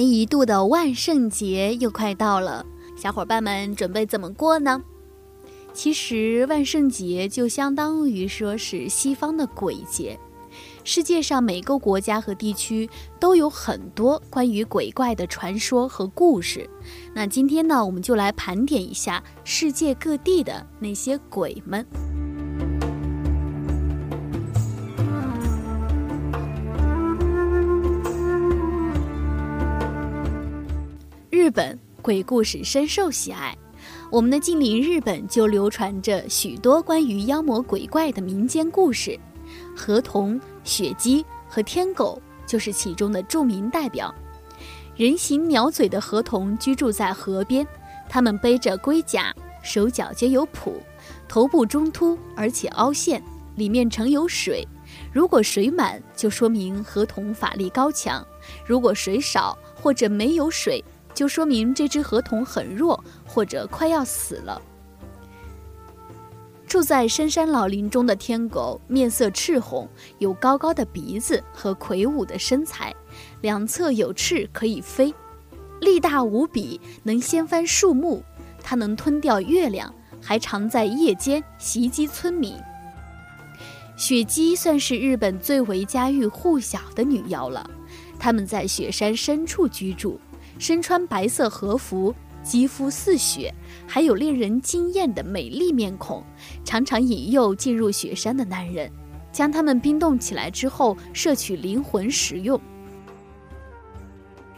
年一度的万圣节又快到了，小伙伴们准备怎么过呢？其实万圣节就相当于说是西方的鬼节。世界上每个国家和地区都有很多关于鬼怪的传说和故事。那今天呢，我们就来盘点一下世界各地的那些鬼们。日本鬼故事深受喜爱，我们的近邻日本就流传着许多关于妖魔鬼怪的民间故事。河童、雪鸡和天狗就是其中的著名代表。人形鸟嘴的河童居住在河边，它们背着龟甲，手脚皆有蹼，头部中凸而且凹陷，里面盛有水。如果水满，就说明河童法力高强；如果水少或者没有水，就说明这只河童很弱，或者快要死了。住在深山老林中的天狗，面色赤红，有高高的鼻子和魁梧的身材，两侧有翅可以飞，力大无比，能掀翻树木。它能吞掉月亮，还常在夜间袭击村民。雪姬算是日本最为家喻户晓的女妖了，她们在雪山深处居住。身穿白色和服，肌肤似雪，还有令人惊艳的美丽面孔，常常引诱进入雪山的男人，将他们冰冻起来之后摄取灵魂食用。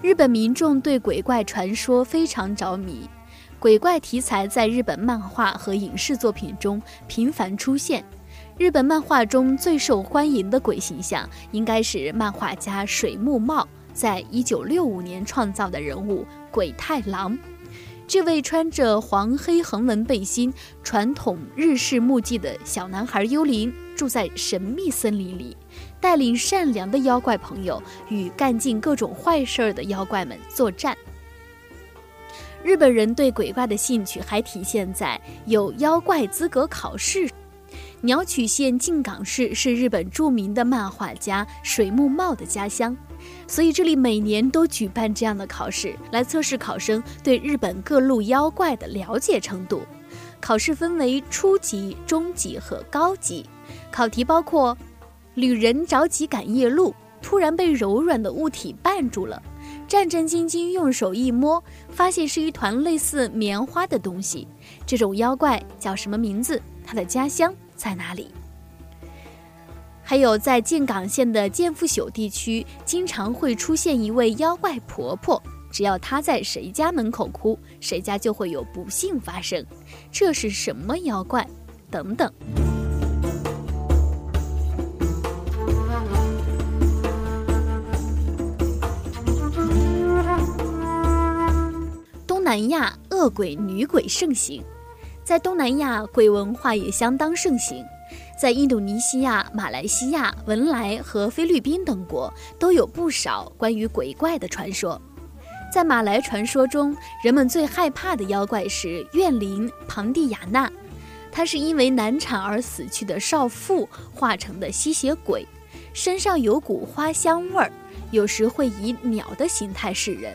日本民众对鬼怪传说非常着迷，鬼怪题材在日本漫画和影视作品中频繁出现。日本漫画中最受欢迎的鬼形象，应该是漫画家水木茂。在一九六五年创造的人物鬼太郎，这位穿着黄黑横纹背心、传统日式木屐的小男孩幽灵，住在神秘森林里，带领善良的妖怪朋友与干尽各种坏事儿的妖怪们作战。日本人对鬼怪的兴趣还体现在有妖怪资格考试。鸟取县静冈市是日本著名的漫画家水木茂的家乡。所以这里每年都举办这样的考试，来测试考生对日本各路妖怪的了解程度。考试分为初级、中级和高级。考题包括：旅人着急赶夜路，突然被柔软的物体绊住了，战战兢兢用手一摸，发现是一团类似棉花的东西。这种妖怪叫什么名字？它的家乡在哪里？还有在静冈县的建富朽地区，经常会出现一位妖怪婆婆，只要她在谁家门口哭，谁家就会有不幸发生。这是什么妖怪？等等。东南亚恶鬼女鬼盛行，在东南亚鬼文化也相当盛行。在印度尼西亚、马来西亚、文莱和菲律宾等国，都有不少关于鬼怪的传说。在马来传说中，人们最害怕的妖怪是怨灵庞蒂亚娜，她是因为难产而死去的少妇化成的吸血鬼，身上有股花香味儿，有时会以鸟的形态示人。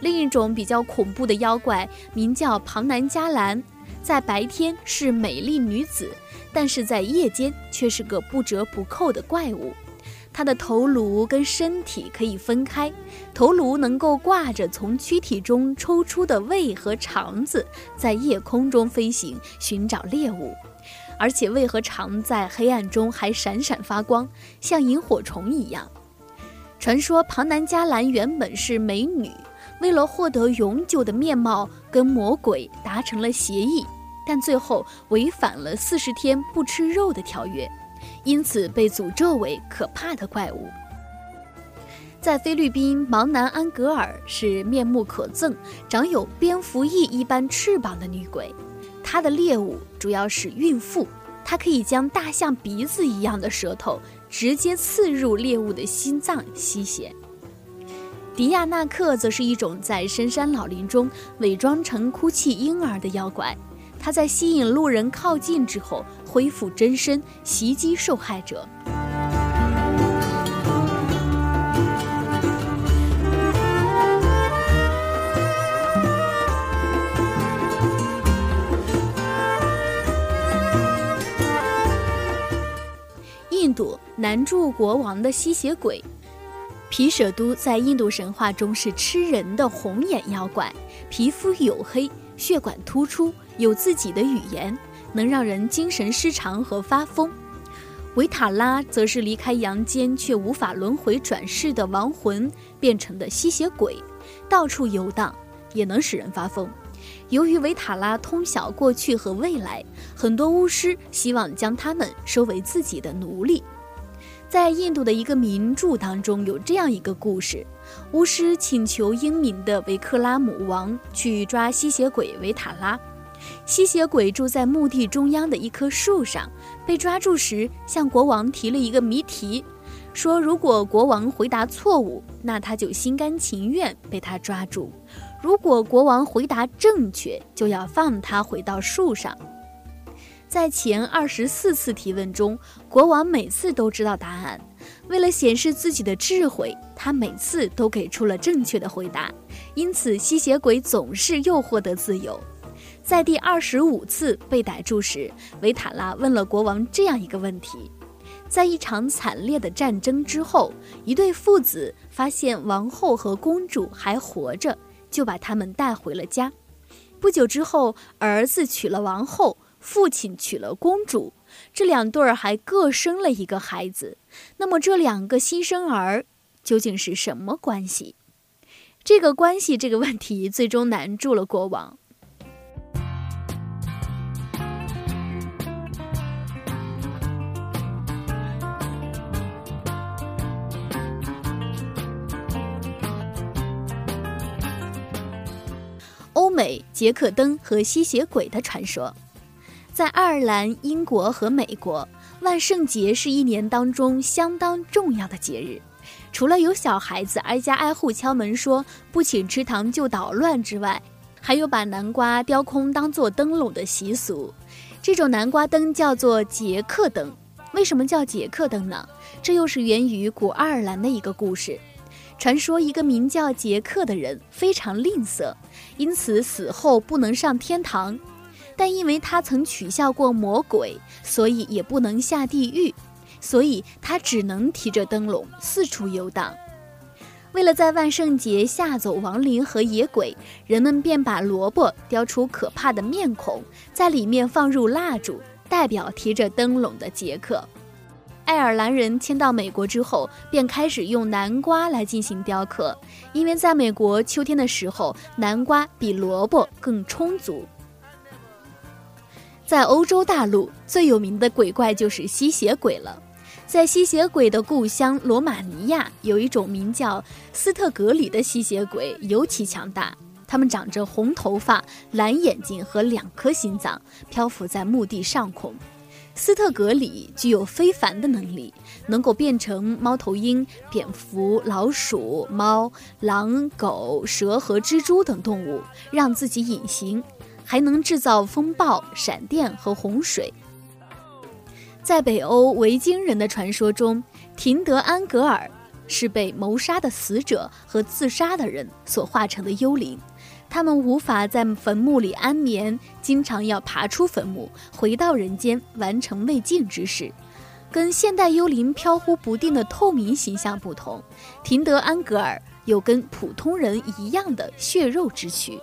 另一种比较恐怖的妖怪名叫庞南加兰，在白天是美丽女子。但是在夜间却是个不折不扣的怪物，它的头颅跟身体可以分开，头颅能够挂着从躯体中抽出的胃和肠子，在夜空中飞行寻找猎物，而且胃和肠在黑暗中还闪闪发光，像萤火虫一样。传说庞南加兰原本是美女，为了获得永久的面貌，跟魔鬼达成了协议。但最后违反了四十天不吃肉的条约，因此被诅咒为可怕的怪物。在菲律宾，芒南安格尔是面目可憎、长有蝙蝠翼一般翅膀的女鬼，她的猎物主要是孕妇，她可以将大象鼻子一样的舌头直接刺入猎物的心脏吸血。迪亚纳克则是一种在深山老林中伪装成哭泣婴儿的妖怪。他在吸引路人靠近之后，恢复真身，袭击受害者。印度南柱国王的吸血鬼皮舍都在印度神话中是吃人的红眼妖怪，皮肤黝黑，血管突出。有自己的语言，能让人精神失常和发疯。维塔拉则是离开阳间却无法轮回转世的亡魂变成的吸血鬼，到处游荡，也能使人发疯。由于维塔拉通晓过去和未来，很多巫师希望将他们收为自己的奴隶。在印度的一个名著当中，有这样一个故事：巫师请求英明的维克拉姆王去抓吸血鬼维塔拉。吸血鬼住在墓地中央的一棵树上，被抓住时向国王提了一个谜题，说如果国王回答错误，那他就心甘情愿被他抓住；如果国王回答正确，就要放他回到树上。在前二十四次提问中，国王每次都知道答案。为了显示自己的智慧，他每次都给出了正确的回答，因此吸血鬼总是又获得自由。在第二十五次被逮住时，维塔拉问了国王这样一个问题：在一场惨烈的战争之后，一对父子发现王后和公主还活着，就把他们带回了家。不久之后，儿子娶了王后。父亲娶了公主，这两对儿还各生了一个孩子。那么这两个新生儿究竟是什么关系？这个关系这个问题最终难住了国王。美杰克登和吸血鬼的传说。在爱尔兰、英国和美国，万圣节是一年当中相当重要的节日。除了有小孩子挨家挨户敲门说“不请吃糖就捣乱”之外，还有把南瓜雕空当做灯笼的习俗。这种南瓜灯叫做杰克灯。为什么叫杰克灯呢？这又是源于古爱尔兰的一个故事。传说一个名叫杰克的人非常吝啬，因此死后不能上天堂。但因为他曾取笑过魔鬼，所以也不能下地狱，所以他只能提着灯笼四处游荡。为了在万圣节吓走亡灵和野鬼，人们便把萝卜雕出可怕的面孔，在里面放入蜡烛，代表提着灯笼的杰克。爱尔兰人迁到美国之后，便开始用南瓜来进行雕刻，因为在美国秋天的时候，南瓜比萝卜更充足。在欧洲大陆最有名的鬼怪就是吸血鬼了。在吸血鬼的故乡罗马尼亚，有一种名叫斯特格里的吸血鬼，尤其强大。他们长着红头发、蓝眼睛和两颗心脏，漂浮在墓地上空。斯特格里具有非凡的能力，能够变成猫头鹰、蝙蝠、老鼠、猫、狼、狗、蛇和蜘蛛等动物，让自己隐形。还能制造风暴、闪电和洪水。在北欧维京人的传说中，廷德安格尔是被谋杀的死者和自杀的人所化成的幽灵，他们无法在坟墓里安眠，经常要爬出坟墓，回到人间完成未尽之事。跟现代幽灵飘忽不定的透明形象不同，廷德安格尔有跟普通人一样的血肉之躯。